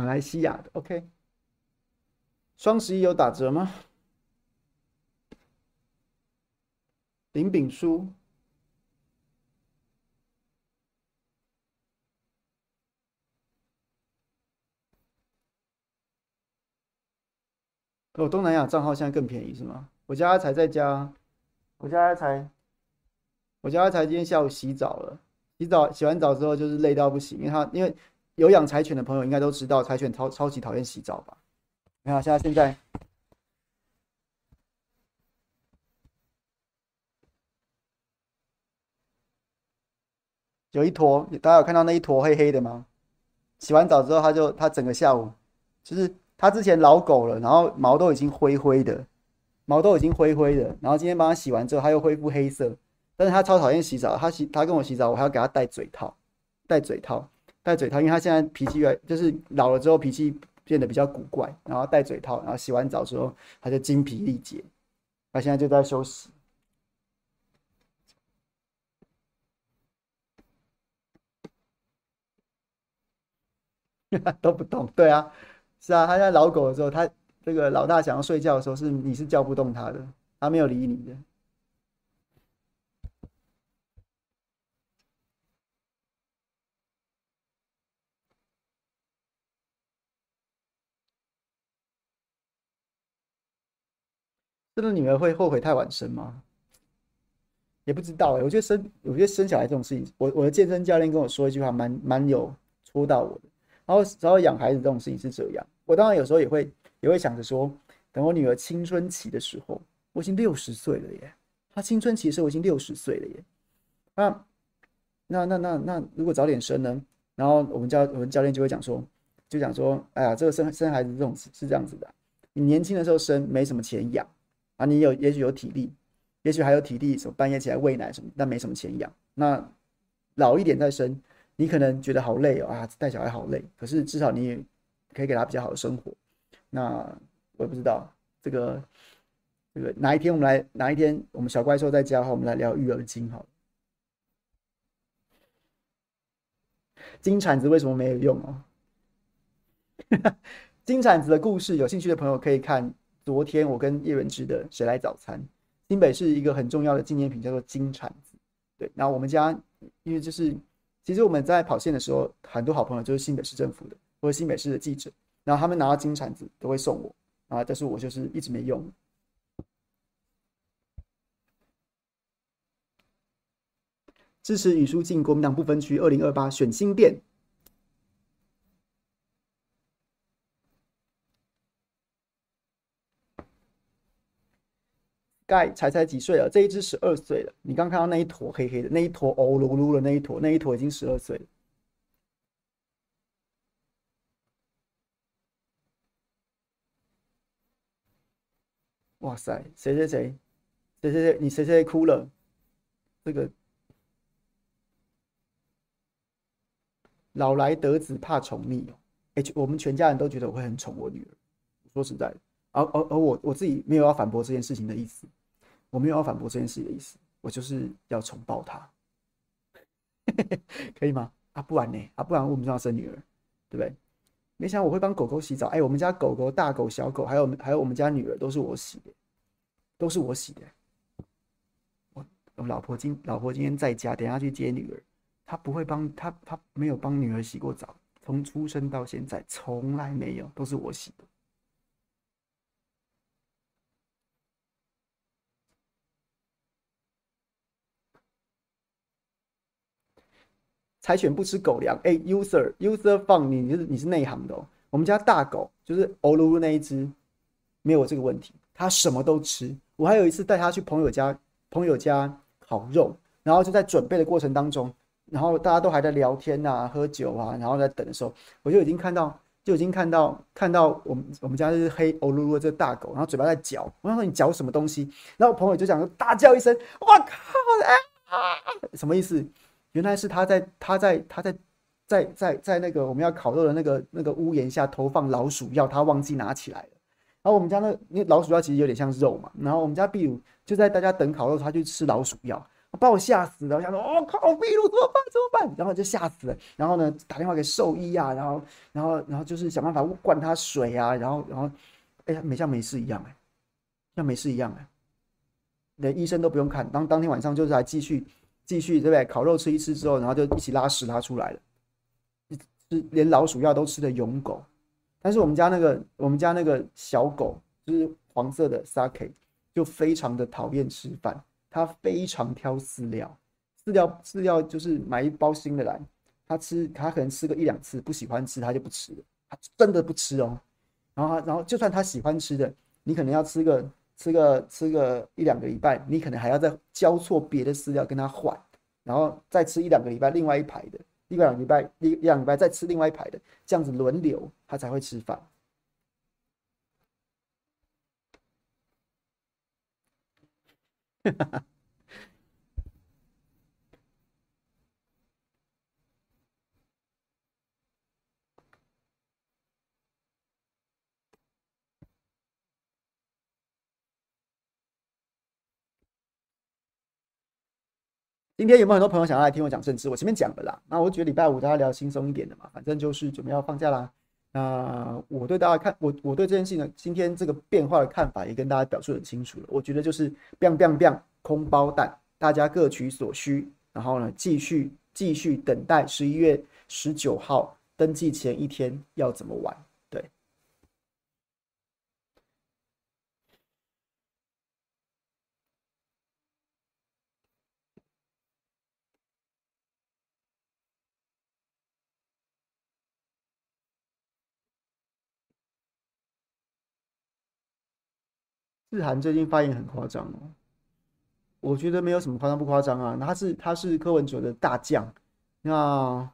A: 马来西亚的 OK，双十一有打折吗？林炳书，哦，东南亚账号现在更便宜是吗？我家才在家，我家才，我家才今天下午洗澡了，洗澡洗完澡之后就是累到不行，因为他因为。有养柴犬的朋友应该都知道，柴犬超超级讨厌洗澡吧？你看，现在现在有一坨，大家有看到那一坨黑黑的吗？洗完澡之后，它就它整个下午，就是它之前老狗了，然后毛都已经灰灰的，毛都已经灰灰的，然后今天帮它洗完之后，它又恢复黑色。但是它超讨厌洗澡，它洗它跟我洗澡，我还要给它戴嘴套，戴嘴套。戴嘴套，因为他现在脾气越就是老了之后脾气变得比较古怪，然后戴嘴套，然后洗完澡之后他就精疲力竭，他现在就在休息，都不动。对啊，是啊，他现在老狗的时候，他这个老大想要睡觉的时候，是你是叫不动他的，他没有理你的。真的女儿会后悔太晚生吗？也不知道哎、我觉得生，我觉得生小孩这种事情，我我的健身教练跟我说一句话，蛮蛮有戳到我的。然后，然后养孩子这种事情是这样，我当然有时候也会也会想着说，等我女儿青春期的时候，我已经六十岁了耶，她青春期的时候我已经六十岁了耶。那那那那那如果早点生呢？然后我们教我们教练就会讲说，就讲说，哎呀，这个生生孩子这种是这样子的，你年轻的时候生没什么钱养啊，你有也许有体力，也许还有体力，什么半夜起来喂奶什么，但没什么钱养。那老一点再生，你可能觉得好累哦啊，带小孩好累，可是至少你也可以给他比较好的生活。那我也不知道这个这个哪一天我们来哪一天我们小怪兽在家的话，我们来聊育儿经好了。金铲子为什么没有用哦？金铲子的故事，有兴趣的朋友可以看昨天我跟叶文之的《谁来早餐》。新北市一个很重要的纪念品叫做金铲子。对，然后我们家因为就是，其实我们在跑线的时候，很多好朋友就是新北市政府的或者新北市的记者，然后他们拿到金铲子都会送我啊，但是我就是一直没用。支持语书进国民党不分区，二零二八选新店。盖才才几岁了？这一只十二岁了。你刚看到那一坨黑黑的，那一坨欧噜噜的那一坨，那一坨已经十二岁了。哇塞，谁谁谁，谁谁谁，你谁谁哭了？这个。老来得子怕宠溺哦，哎，我们全家人都觉得我会很宠我女儿。说实在的，而而而我我自己没有要反驳这件事情的意思，我没有要反驳这件事的意思，我就是要重爆她，可以吗？啊，不然呢？啊，不然我们就要生女儿，对不对？没想到我会帮狗狗洗澡，哎，我们家狗狗、大狗、小狗，还有还有我们家女儿都是我洗的，都是我洗的。我我老婆今老婆今天在家，等下去接女儿。她不会帮她，她没有帮女儿洗过澡，从出生到现在从来没有，都是我洗的。柴犬不吃狗粮，哎，user user 放你，你是你是内行的哦。我们家大狗就是欧噜噜那一只，没有这个问题，它什么都吃。我还有一次带它去朋友家，朋友家烤肉，然后就在准备的过程当中。然后大家都还在聊天啊，喝酒啊，然后在等的时候，我就已经看到，就已经看到，看到我们我们家这只黑欧噜噜的这个大狗，然后嘴巴在嚼。我想说你嚼什么东西？然后朋友就讲说大叫一声，我靠！哎，什么意思？原来是他在他在他在在在在那个我们要烤肉的那个那个屋檐下投放老鼠药，他忘记拿起来了。然后我们家那那老鼠药其实有点像肉嘛，然后我们家壁炉就在大家等烤肉，他去吃老鼠药。把我吓死了！我想说，我、哦、靠，壁炉怎么办？怎么办？然后就吓死了。然后呢，打电话给兽医啊，然后，然后，然后就是想办法灌他水啊，然后，然后，哎呀，没像没事一样哎，像没事一样哎，连医生都不用看。当当天晚上就是还继续继续，对不对？烤肉吃一吃之后，然后就一起拉屎拉出来了，是连老鼠药都吃的勇狗。但是我们家那个我们家那个小狗就是黄色的 Sake，就非常的讨厌吃饭。它非常挑饲料，饲料饲料就是买一包新的来，它吃它可能吃个一两次，不喜欢吃它就不吃了，它真的不吃哦。然后他然后就算它喜欢吃的，你可能要吃个吃个吃个一两个礼拜，你可能还要再交错别的饲料跟他换，然后再吃一两个礼拜另外一排的，一两个礼拜一两个礼拜再吃另外一排的，这样子轮流他才会吃饭。哈哈，今天有没有很多朋友想要来听我讲政治？我前面讲了啦，那我觉得礼拜五大家聊轻松一点的嘛，反正就是准备要放假啦。那我对大家看我我对这件事情呢，今天这个变化的看法也跟大家表述很清楚了。我觉得就是 biang biang biang 空包弹，大家各取所需，然后呢继续继续等待十一月十九号登记前一天要怎么玩。日韩最近发言很夸张哦，我觉得没有什么夸张不夸张啊，他是他是柯文哲的大将，那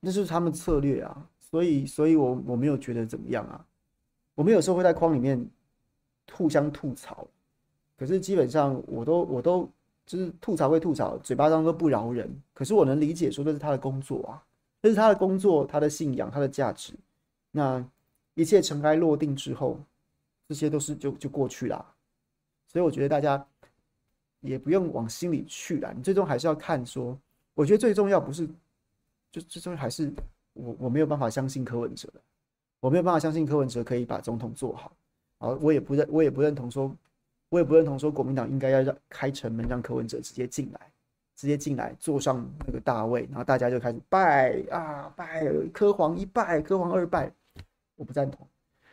A: 那是他们策略啊，所以所以我我没有觉得怎么样啊，我们有时候会在框里面互相吐槽，可是基本上我都我都就是吐槽归吐槽，嘴巴上都不饶人，可是我能理解说这是他的工作啊。这是他的工作，他的信仰，他的价值。那一切尘埃落定之后，这些都是就就过去了。所以我觉得大家也不用往心里去了。你最终还是要看说，我觉得最重要不是，就最终还是我我没有办法相信柯文哲，我没有办法相信柯文哲可以把总统做好。好，我也不认，我也不认同说，我也不认同说国民党应该要让开城门让柯文哲直接进来。直接进来坐上那个大位，然后大家就开始拜啊拜，柯皇一拜，柯皇二拜，我不赞同。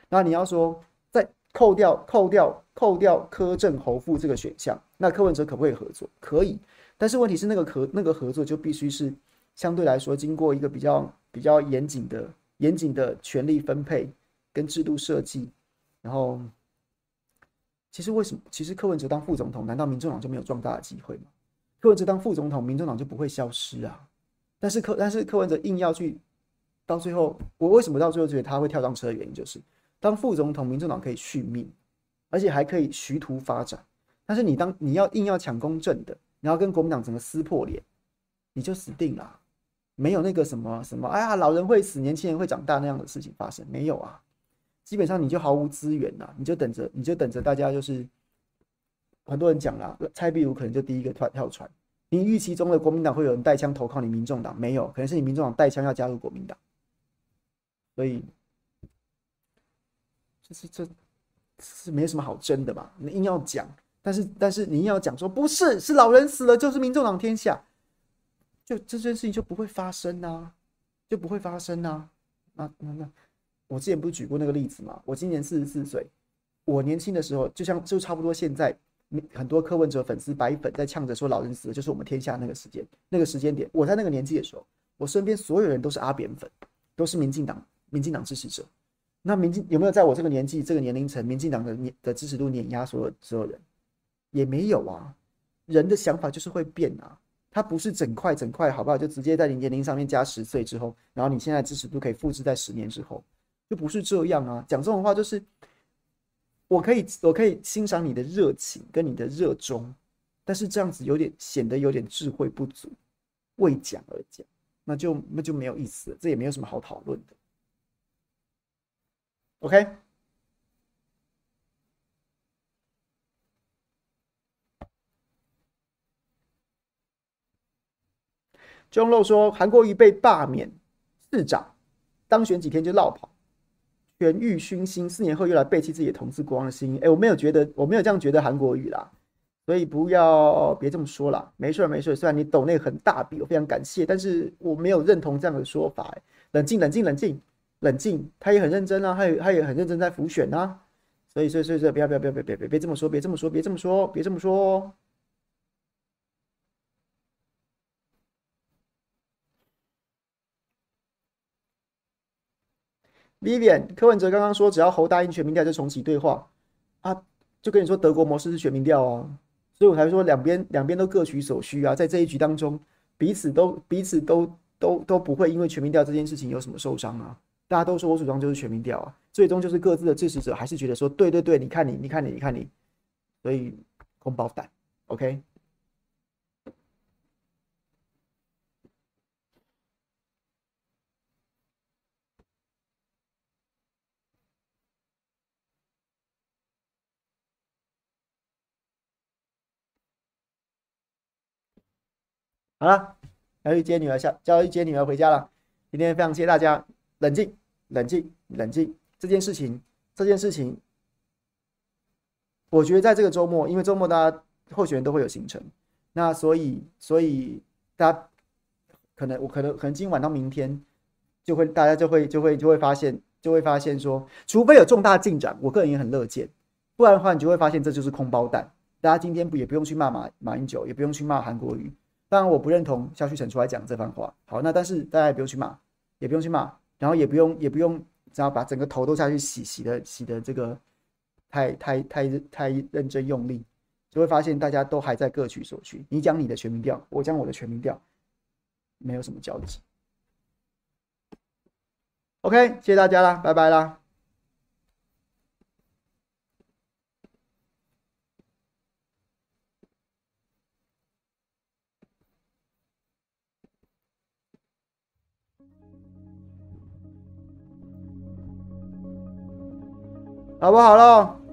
A: 那你要说再扣掉扣掉扣掉柯正侯副这个选项，那柯文哲可不可以合作？可以，但是问题是那个合那个合作就必须是相对来说经过一个比较比较严谨的严谨的权力分配跟制度设计。然后，其实为什么？其实柯文哲当副总统，难道民众党就没有壮大的机会吗？柯文哲当副总统，民众党就不会消失啊。但是柯，但是柯文哲硬要去，到最后，我为什么到最后觉得他会跳上车的原因，就是当副总统，民众党可以续命，而且还可以徐图发展。但是你当你要硬要抢公正的，你要跟国民党整个撕破脸，你就死定了。没有那个什么什么，哎呀，老人会死，年轻人会长大那样的事情发生，没有啊。基本上你就毫无资源呐，你就等着，你就等着大家就是。很多人讲了，蔡壁如可能就第一个跳跳船。你预期中的国民党会有人带枪投靠你民众党，没有，可能是你民众党带枪要加入国民党。所以，这是这是没什么好争的嘛？你硬要讲，但是但是你硬要讲说不是，是老人死了就是民众党天下，就这件事情就不会发生呐，就不会发生呐。那那那，我之前不是举过那个例子吗？我今年四十四岁，我年轻的时候就像就差不多现在。很多柯文哲粉丝白粉在呛着说，老人死了就是我们天下那个时间那个时间点。我在那个年纪的时候，我身边所有人都是阿扁粉，都是民进党民进党支持者。那民进有没有在我这个年纪这个年龄层，民进党的年的支持度碾压所有所有人？也没有啊。人的想法就是会变啊，他不是整块整块好不好？就直接在你年龄上面加十岁之后，然后你现在支持度可以复制在十年之后，就不是这样啊。讲这种话就是。我可以，我可以欣赏你的热情跟你的热衷，但是这样子有点显得有点智慧不足，为讲而讲，那就那就没有意思了，这也没有什么好讨论的。OK，钟露说韩国瑜被罢免市长，当选几天就落跑。权欲熏心，四年后又来背弃自己的同志国王的心。哎、我没有觉得，我没有这样觉得韩国瑜啦，所以不要别这么说啦。没事没事，虽然你抖那很大笔，我非常感谢，但是我没有认同这样的说法、冷静冷静冷静冷静，他也很认真啊，他也他也很认真在浮选啊。所以所以所以所以不要不要不要别别别别这么说，别这么说，别这么说，别这么说。Vivian，柯文哲刚刚说，只要侯答应全民调就重启对话，啊，就跟你说德国模式是全民调啊，所以我才说两边两边都各取所需啊，在这一局当中，彼此都彼此都都都不会因为全民调这件事情有什么受伤啊，大家都说我主张就是全民调啊，最终就是各自的支持者还是觉得说对对对，你看你你看你你看你，所以空包弹，OK。好了，要去接女儿下，就要去接女儿回家了。今天非常谢谢大家，冷静，冷静，冷静。这件事情，这件事情，我觉得在这个周末，因为周末大家候选人都会有行程，那所以，所以大家可能，我可能可能今晚到明天就会，大家就会就会就会发现，就会发现说，除非有重大进展，我个人也很乐见，不然的话，你就会发现这就是空包弹。大家今天不也不用去骂马马英九，也不用去骂韩国瑜。当然，我不认同萧旭晨出来讲这番话。好，那但是大家也不用去骂，也不用去骂，然后也不用也不用只要把整个头都下去洗，洗的洗的这个太太太太认真用力，就会发现大家都还在各取所需。你讲你的全民调，我讲我的全民调，没有什么交集。OK，谢谢大家啦，拜拜啦。好不好喽？